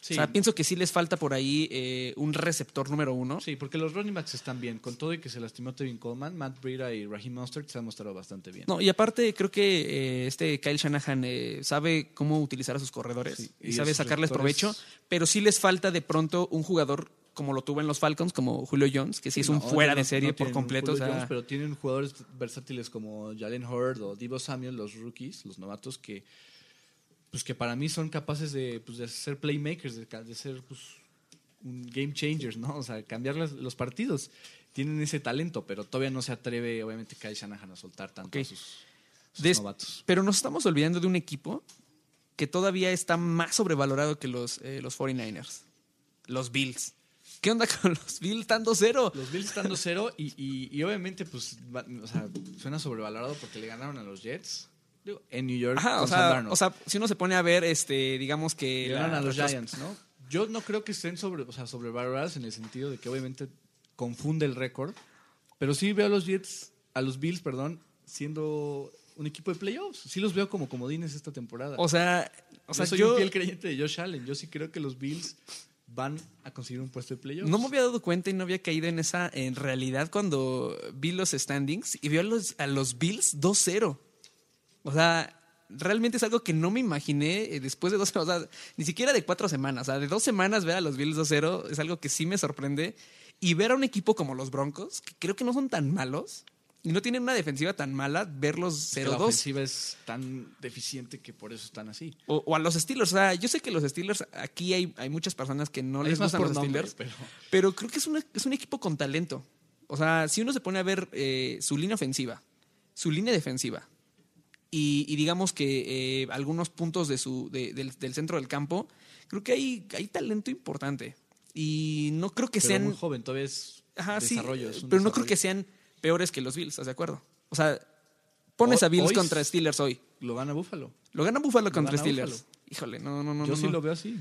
Speaker 2: Sí.
Speaker 3: O sea, pienso que sí les falta por ahí eh, un receptor número uno.
Speaker 2: Sí, porque los running backs están bien. Con todo y que se lastimó Tevin Coleman, Matt Breida y Raheem Mostert se han mostrado bastante bien.
Speaker 3: No, y aparte creo que eh, este Kyle Shanahan eh, sabe cómo utilizar a sus corredores
Speaker 2: Sí,
Speaker 3: y,
Speaker 2: y
Speaker 3: sabe sacarles
Speaker 2: receptores-
Speaker 3: provecho, pero sí les falta de pronto un jugador como lo tuvo en los Falcons, como Julio Jones, que sí es un
Speaker 2: No,
Speaker 3: fuera de
Speaker 2: no
Speaker 3: serie por completo. o sea,
Speaker 2: Jones, pero tienen jugadores versátiles como Jalen Hurd o Divo Samuel, los rookies, los novatos, que pues que para mí son capaces de, pues, de ser playmakers, de, de ser pues, un game changers, ¿no? O sea, cambiar las- los partidos. Tienen ese talento, pero todavía no se atreve, obviamente, Kyle Shanahan a soltar tanto
Speaker 3: Ok.
Speaker 2: a sus, sus
Speaker 3: Des-
Speaker 2: novatos.
Speaker 3: Pero nos estamos olvidando de un equipo que todavía está más sobrevalorado que los, eh, los 49ers. Los Bills. ¿Qué onda con los Bills estando cero?
Speaker 2: Los Bills están 2-0 y, y, y obviamente, pues, va- o sea, suena sobrevalorado porque le ganaron a los Jets digo, en New York.
Speaker 3: Ajá, o sea,
Speaker 2: Darnold.
Speaker 3: o sea, si uno se pone a ver, este, digamos que... La-
Speaker 2: ganaron a los Giants, ¿no? Yo no creo que estén sobre, o sea, en el sentido de que obviamente confunde el récord, pero sí veo a los Jets, a los Bills, perdón, siendo un equipo de playoffs. Sí los veo como comodines esta temporada.
Speaker 3: O sea, o sea
Speaker 2: yo soy
Speaker 3: yo
Speaker 2: un fiel creyente de Josh Allen. Yo sí creo que los Bills van a conseguir un puesto de playoffs.
Speaker 3: no me había dado cuenta y no había caído en esa en realidad cuando vi los standings y vi a los, a los Bills 2-0. O sea, realmente es algo que no me imaginé eh, después de dos, (laughs) o sea, ni siquiera de cuatro semanas, o sea, de dos semanas ver a los Bills 2-0 es algo que sí me sorprende. Y ver a un equipo como los Broncos, que creo que no son tan malos, y no tienen una defensiva tan mala, verlos
Speaker 2: Que la
Speaker 3: 0-2.
Speaker 2: ofensiva es tan deficiente que por eso están así.
Speaker 3: O, o a los Steelers. O sea, yo sé que los Steelers, aquí hay, hay muchas personas que no les gustan los
Speaker 2: nombre,
Speaker 3: Steelers.
Speaker 2: pero
Speaker 3: Pero creo que es, una- es un equipo con talento. O sea, si uno se pone a ver eh, su línea ofensiva, su línea defensiva, y, y digamos que eh, algunos puntos de su, de- del, del centro del campo, creo que hay, hay talento importante. Y no creo que
Speaker 2: pero
Speaker 3: sean.
Speaker 2: muy joven, todavía es
Speaker 3: Ajá, sí,
Speaker 2: desarrollo. es un
Speaker 3: pero no creo que sean peores que los Bills, ¿estás de acuerdo? O sea, pones a Bills
Speaker 2: hoy
Speaker 3: contra Steelers hoy.
Speaker 2: Lo gana Búfalo.
Speaker 3: Lo gana Buffalo contra
Speaker 2: gana
Speaker 3: Steelers.
Speaker 2: Buffalo.
Speaker 3: Híjole, no, no, no.
Speaker 2: Yo
Speaker 3: no,
Speaker 2: sí
Speaker 3: no.
Speaker 2: lo veo así.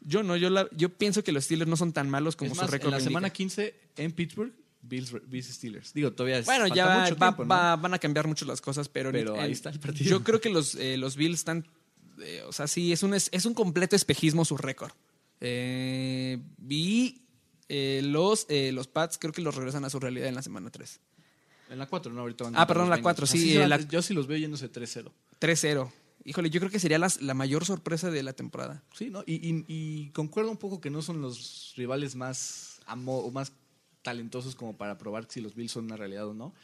Speaker 3: Yo no, yo, la- yo pienso que los Steelers no son tan malos como
Speaker 2: es
Speaker 3: su récord
Speaker 2: en la semana
Speaker 3: indica.
Speaker 2: 15 en Pittsburgh, Bills, Bills Steelers. Digo, todavía es,
Speaker 3: Bueno,
Speaker 2: falta
Speaker 3: ya
Speaker 2: mucho
Speaker 3: va-
Speaker 2: tiempo, ¿no?
Speaker 3: va- van a cambiar mucho las cosas, pero,
Speaker 2: Pero ahí está el partido.
Speaker 3: Yo creo que los, eh, los Bills están. eh, o sea, sí, es un, es, es un completo espejismo su récord. Eh, y eh, los, eh, los Pats creo que los regresan a su realidad en la semana 3.
Speaker 2: En la 4, ¿no? Ahorita van
Speaker 3: Ah,
Speaker 2: contra
Speaker 3: perdón,
Speaker 2: los
Speaker 3: la
Speaker 2: Bengals.
Speaker 3: 4,
Speaker 2: Así
Speaker 3: sí,
Speaker 2: se
Speaker 3: eh,
Speaker 2: van-
Speaker 3: la-
Speaker 2: Yo sí los veo yéndose 3-0.
Speaker 3: 3-0. Híjole, yo creo que sería las- la mayor sorpresa de la temporada.
Speaker 2: Sí, ¿no? Y, y- y concuerdo un poco que no son los rivales más, amo, o más talentosos como para probar si los Bills son una realidad o no.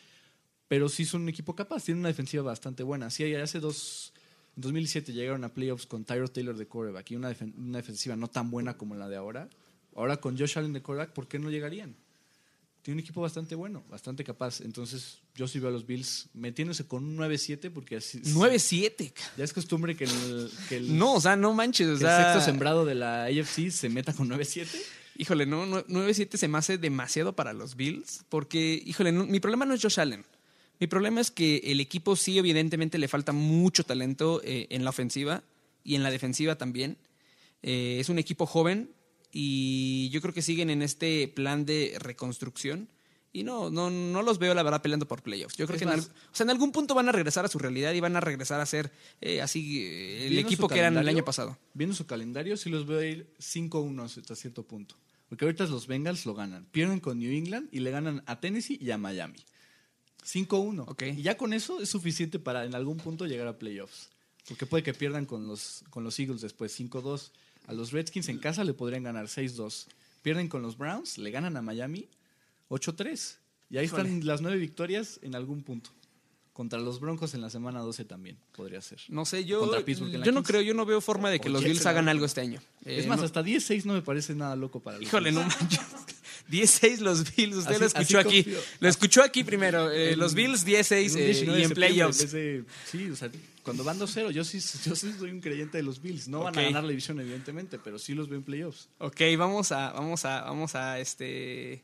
Speaker 2: Pero sí son un equipo capaz, tienen una defensiva bastante buena. Sí, hace dos. En 2007 llegaron a playoffs con Tyrod Taylor de quarterback y una, defen- una defensiva no tan buena como la de ahora. Ahora con Josh Allen de quarterback, ¿por qué no llegarían? Tiene un equipo bastante bueno, bastante capaz. Entonces, yo sí veo a los Bills metiéndose con un 9-7 porque así.
Speaker 3: 9-7. ca-
Speaker 2: Ya es costumbre que el, que el-
Speaker 3: No, o sea, no manches. O
Speaker 2: que el
Speaker 3: sea,
Speaker 2: sexto sembrado de la AFC se meta con 9-7.
Speaker 3: Híjole, no, no, 9-7 se me hace demasiado para los Bills. Porque, híjole, no- mi problema no es Josh Allen. Mi problema es que el equipo sí, evidentemente, le falta mucho talento eh, en la ofensiva y en la defensiva también. Eh, es un equipo joven y yo creo que siguen en este plan de reconstrucción. Y no, no, no los veo, la verdad, peleando por playoffs. Yo creo
Speaker 2: Es
Speaker 3: que en, al- o sea, en algún punto van a regresar a su realidad y van a regresar a ser eh, así eh, el equipo que eran el año pasado.
Speaker 2: Viendo su calendario, sí los veo ir 5-1 hasta cierto punto. Porque ahorita los Bengals lo ganan. Pierden con New England y le ganan a Tennessee y a Miami. 5-1.
Speaker 3: Ok.
Speaker 2: Y ya con eso es suficiente para en algún punto llegar a playoffs. Porque puede que pierdan con los, con los Eagles después 5-2. A los Redskins en casa le podrían ganar 6-2. Pierden con los Browns, le ganan a Miami 8-3. Y ahí
Speaker 3: Híjole.
Speaker 2: están las nueve victorias en algún punto. Contra los Broncos en la semana 12 también podría ser.
Speaker 3: No sé, yo,
Speaker 2: Contra Pittsburgh en la
Speaker 3: yo no
Speaker 2: 15.
Speaker 3: creo, yo no veo forma de que
Speaker 2: O
Speaker 3: los
Speaker 2: Jets
Speaker 3: Bills
Speaker 2: en la
Speaker 3: hagan
Speaker 2: 20.
Speaker 3: algo este año.
Speaker 2: Es
Speaker 3: Eh,
Speaker 2: más,
Speaker 3: no-
Speaker 2: hasta 10-6 no me parece nada loco para los
Speaker 3: Híjole,
Speaker 2: Bills.
Speaker 3: no manches. (laughs) 16 los Bills, usted
Speaker 2: Así-
Speaker 3: lo escuchó
Speaker 2: así
Speaker 3: aquí.
Speaker 2: confío.
Speaker 3: Lo escuchó aquí primero. eh,
Speaker 2: En-
Speaker 3: los Bills 16
Speaker 2: un
Speaker 3: eh,
Speaker 2: 19 de
Speaker 3: y en
Speaker 2: septiembre, en
Speaker 3: playoffs.
Speaker 2: vez de- sí, o sea, cuando van 2-0, yo sí, yo sí soy un creyente de los Bills. No van
Speaker 3: Ok.
Speaker 2: a ganar la división, evidentemente, pero sí los veo en playoffs.
Speaker 3: Ok, vamos a, vamos a, vamos a este.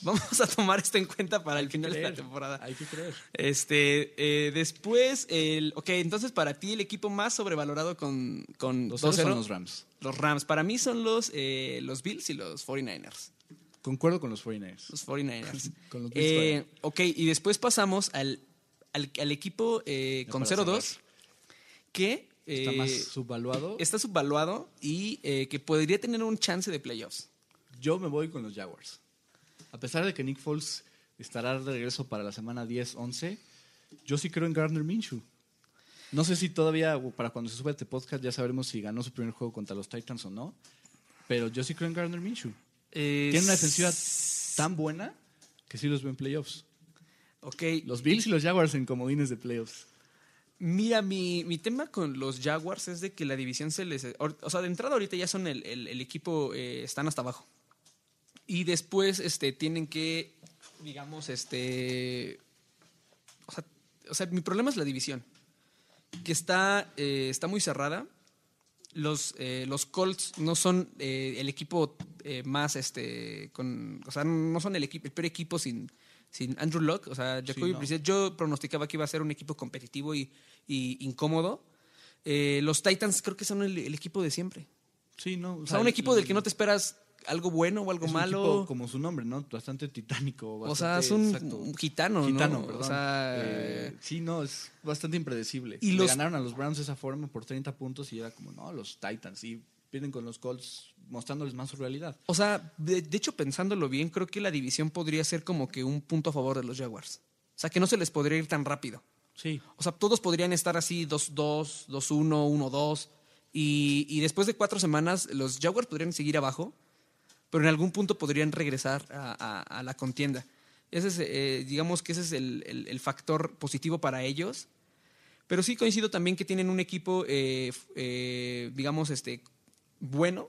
Speaker 3: (laughs) Vamos a tomar esto en cuenta para el final de la
Speaker 2: Creer,
Speaker 3: temporada.
Speaker 2: Hay que creer.
Speaker 3: Este, eh, después, el, ok, entonces para ti el equipo más sobrevalorado con, con
Speaker 2: Los
Speaker 3: 2-0,
Speaker 2: ceros son los Rams.
Speaker 3: los Rams. Para mí son los, eh, los Bills y los 49ers.
Speaker 2: Concuerdo con los 49ers.
Speaker 3: Los 49ers. (laughs)
Speaker 2: Con los Bills
Speaker 3: Eh, ok, y después pasamos al, al, al equipo eh, con
Speaker 2: para
Speaker 3: 0-2,
Speaker 2: cerrar.
Speaker 3: que
Speaker 2: Está
Speaker 3: eh,
Speaker 2: más subvaluado.
Speaker 3: está subvaluado y eh, que podría tener un chance de playoffs.
Speaker 2: Yo me voy con los Jaguars. A pesar de que Nick Foles estará de regreso para la semana 10-11, yo sí creo en Gardner Minshew. No sé si todavía, para cuando se suba este podcast, ya sabremos si ganó su primer juego contra los Titans o no. Pero yo sí creo en Gardner Minshew. Tiene una defensiva tan buena que sí los veo en playoffs.
Speaker 3: Ok,
Speaker 2: Los Bills y los Jaguars en comodines de playoffs.
Speaker 3: Mira, mi, mi tema con los Jaguars es de que la división se les... O sea, de entrada ahorita ya son el, el- el equipo, eh, están hasta abajo. Y después este, tienen que, digamos, este... O sea, o sea, mi problema es la división, que está, eh, está muy cerrada. Los, eh, los Colts no son eh, el equipo eh, más, este, con, o sea, no son el, equipo, el peor equipo sin, sin Andrew Luck. O sea, Jacoby
Speaker 2: no.
Speaker 3: Brissett, yo pronosticaba que iba a ser un equipo competitivo y, y incómodo. Los Titans creo que son el, el equipo de siempre.
Speaker 2: Sí, no.
Speaker 3: O sea, un equipo del que no te esperas algo bueno o algo
Speaker 2: es un
Speaker 3: malo.
Speaker 2: equipo como su nombre, ¿no? Bastante titánico.
Speaker 3: o sea,
Speaker 2: bastante-
Speaker 3: es un,
Speaker 2: exacto.
Speaker 3: gitano,
Speaker 2: Gitano,
Speaker 3: ¿no?
Speaker 2: perdón.
Speaker 3: O sea,
Speaker 2: Eh, sí, no, es bastante impredecible.
Speaker 3: Y los-
Speaker 2: ganaron a los Browns de esa forma por 30 puntos y era como, no, los Titans. Y vienen con los Colts mostrándoles más su realidad.
Speaker 3: O sea, de, de hecho, pensándolo bien, creo que la división podría ser como que un punto a favor de los Jaguars. O sea, que no se les podría ir tan rápido.
Speaker 2: Sí.
Speaker 3: O sea, todos podrían estar así 2-2, 2-1, 1-2. Y, y después de cuatro semanas, los Jaguars podrían seguir abajo, pero en algún punto podrían regresar a, a- a la contienda. Ese es, eh, digamos que ese es el, el- el factor positivo para ellos. Pero sí coincido también que tienen un equipo, eh, eh, digamos, este, bueno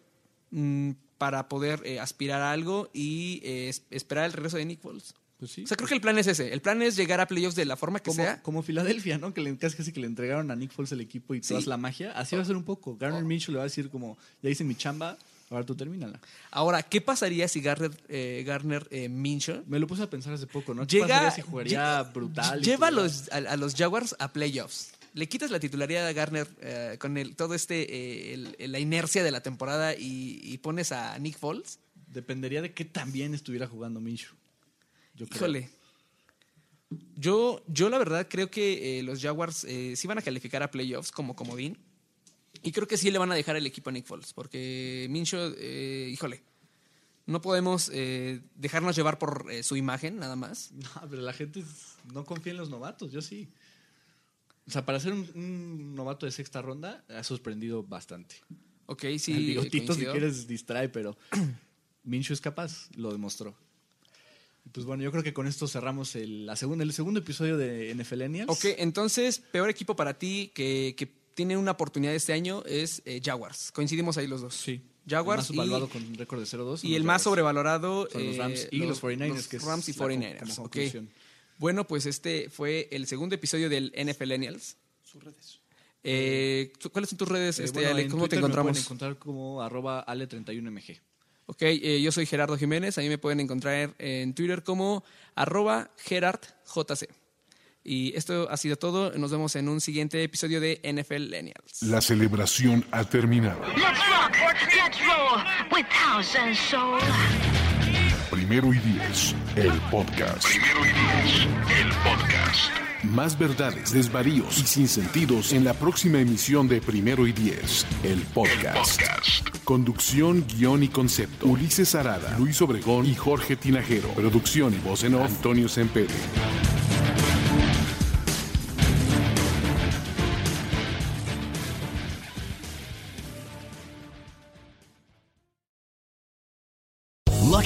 Speaker 3: mm, para poder eh, aspirar a algo y eh, es- esperar el regreso de Nick Foles.
Speaker 2: Pues sí.
Speaker 3: O sea, creo que el plan es ese. El plan es llegar a playoffs de la forma que
Speaker 2: como,
Speaker 3: sea.
Speaker 2: como Filadelfia, ¿no? Que le, casi, casi que le entregaron a Nick Foles el equipo y toda
Speaker 3: Sí.
Speaker 2: la magia. Así va a ser un poco. Garner Minshew le va a decir como, ya hice mi chamba, ahora tú termínala.
Speaker 3: Ahora, ¿qué pasaría si Garner, eh, Garner eh, Minshew
Speaker 2: Me lo puse a pensar hace poco, ¿no? ¿Qué
Speaker 3: llega,
Speaker 2: pasaría si jugaría
Speaker 3: lle-
Speaker 2: brutal?
Speaker 3: lleva a los, a, a los Jaguars a playoffs. Le quitas la titularidad a Garner eh, con el, todo este, eh, el- la inercia de la temporada y, y pones a Nick Foles.
Speaker 2: Dependería de qué tan bien estuviera jugando Minshew. Yo creo.
Speaker 3: Híjole. Yo, yo la verdad creo que eh, los Jaguars sí van a calificar a playoffs como comodín. Y creo que sí le van a dejar el equipo a Nick Foles. Porque Minshew, eh, híjole, no podemos eh, dejarnos llevar por eh, su imagen nada más. (laughs)
Speaker 2: No, pero la gente no confía en los novatos, yo sí. O sea, para ser un, un novato de sexta ronda, ha sorprendido bastante.
Speaker 3: Ok,
Speaker 2: El
Speaker 3: sí.
Speaker 2: bigotito, si quieres, distrae, pero (clears throat) Minshew es capaz, lo demostró. Pues bueno, yo creo que con esto cerramos el, la segunda, el segundo episodio de NFLenials.
Speaker 3: Ok, entonces, peor equipo para ti que, que tiene una oportunidad este año es eh, Jaguars. Coincidimos ahí los dos.
Speaker 2: Sí.
Speaker 3: Jaguars
Speaker 2: el más evaluado con un récord de 0-2. son
Speaker 3: y, el
Speaker 2: los
Speaker 3: más
Speaker 2: Jaguars.
Speaker 3: sobrevalorado
Speaker 2: Son los
Speaker 3: eh,
Speaker 2: Rams y los 49ers,
Speaker 3: los
Speaker 2: que es
Speaker 3: Rams y
Speaker 2: la co-
Speaker 3: 49ers.
Speaker 2: como
Speaker 3: ok.
Speaker 2: conclusión.
Speaker 3: Bueno, pues este fue el segundo episodio del NFLenials. Sus redes. Eh, ¿tú- ¿Cuáles son tus redes,
Speaker 2: Eh,
Speaker 3: este,
Speaker 2: bueno,
Speaker 3: Ale?
Speaker 2: en
Speaker 3: ¿Cómo te
Speaker 2: Twitter me
Speaker 3: encontramos?
Speaker 2: pueden encontrar como arroba ale31mg.
Speaker 3: Ok, eh, yo soy Gerardo Jiménez. A mí me pueden encontrar en Twitter como arroba gerardjc. Y esto ha sido todo. Nos vemos en un siguiente episodio de NFL Lenials.
Speaker 4: La celebración ha terminado.
Speaker 5: Let's rock, let's roll with house and soul.
Speaker 4: Primero y diez, el podcast.
Speaker 6: Primero y diez, el podcast.
Speaker 4: Más verdades, desvaríos y sinsentidos en la próxima emisión de Primero y Diez, el podcast.
Speaker 6: Podcast.
Speaker 4: Conducción, guion y concepto. Ulises Arada, Luis Obregón y Jorge Tinajero. Producción y voz en off, Antonio Sempere.